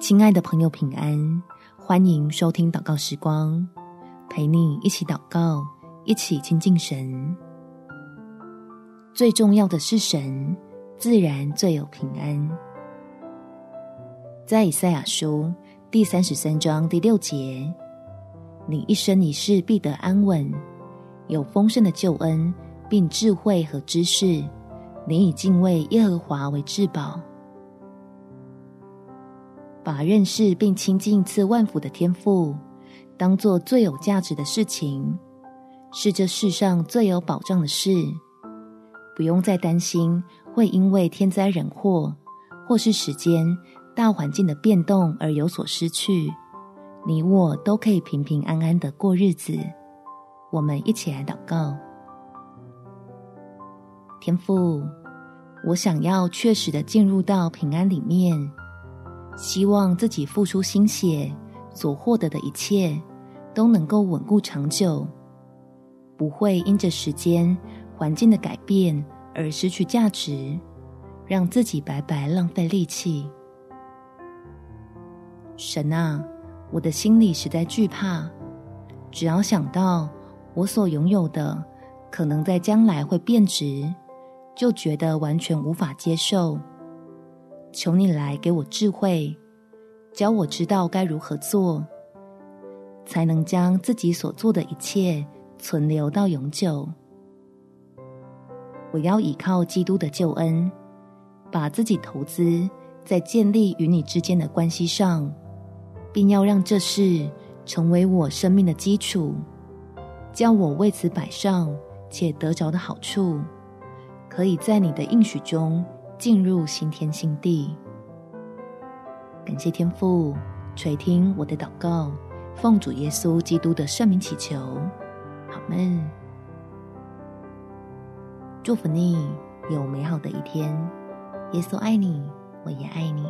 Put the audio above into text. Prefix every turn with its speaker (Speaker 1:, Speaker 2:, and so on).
Speaker 1: 亲爱的朋友，平安！欢迎收听祷告时光，陪你一起祷告，一起亲近神。最重要的是神，自然最有平安。在以赛亚书第三十三章第六节，你一生一世必得安稳，有丰盛的救恩，并智慧和知识。你以敬畏耶和华为至宝。把认识并亲近赐万福的天赋，当做最有价值的事情，是这世上最有保障的事。不用再担心会因为天灾人祸，或是时间、大环境的变动而有所失去。你我都可以平平安安的过日子。我们一起来祷告：天父，我想要确实的进入到平安里面。希望自己付出心血所获得的一切，都能够稳固长久，不会因着时间、环境的改变而失去价值，让自己白白浪费力气。神啊，我的心里实在惧怕，只要想到我所拥有的可能在将来会变值，就觉得完全无法接受。求你来给我智慧，教我知道该如何做，才能将自己所做的一切存留到永久。我要依靠基督的救恩，把自己投资在建立与你之间的关系上，并要让这事成为我生命的基础，叫我为此摆上且得着的好处，可以在你的应许中。进入新天新地，感谢天父垂听我的祷告，奉主耶稣基督的圣名祈求，好们。祝福你有美好的一天，耶稣爱你，我也爱你。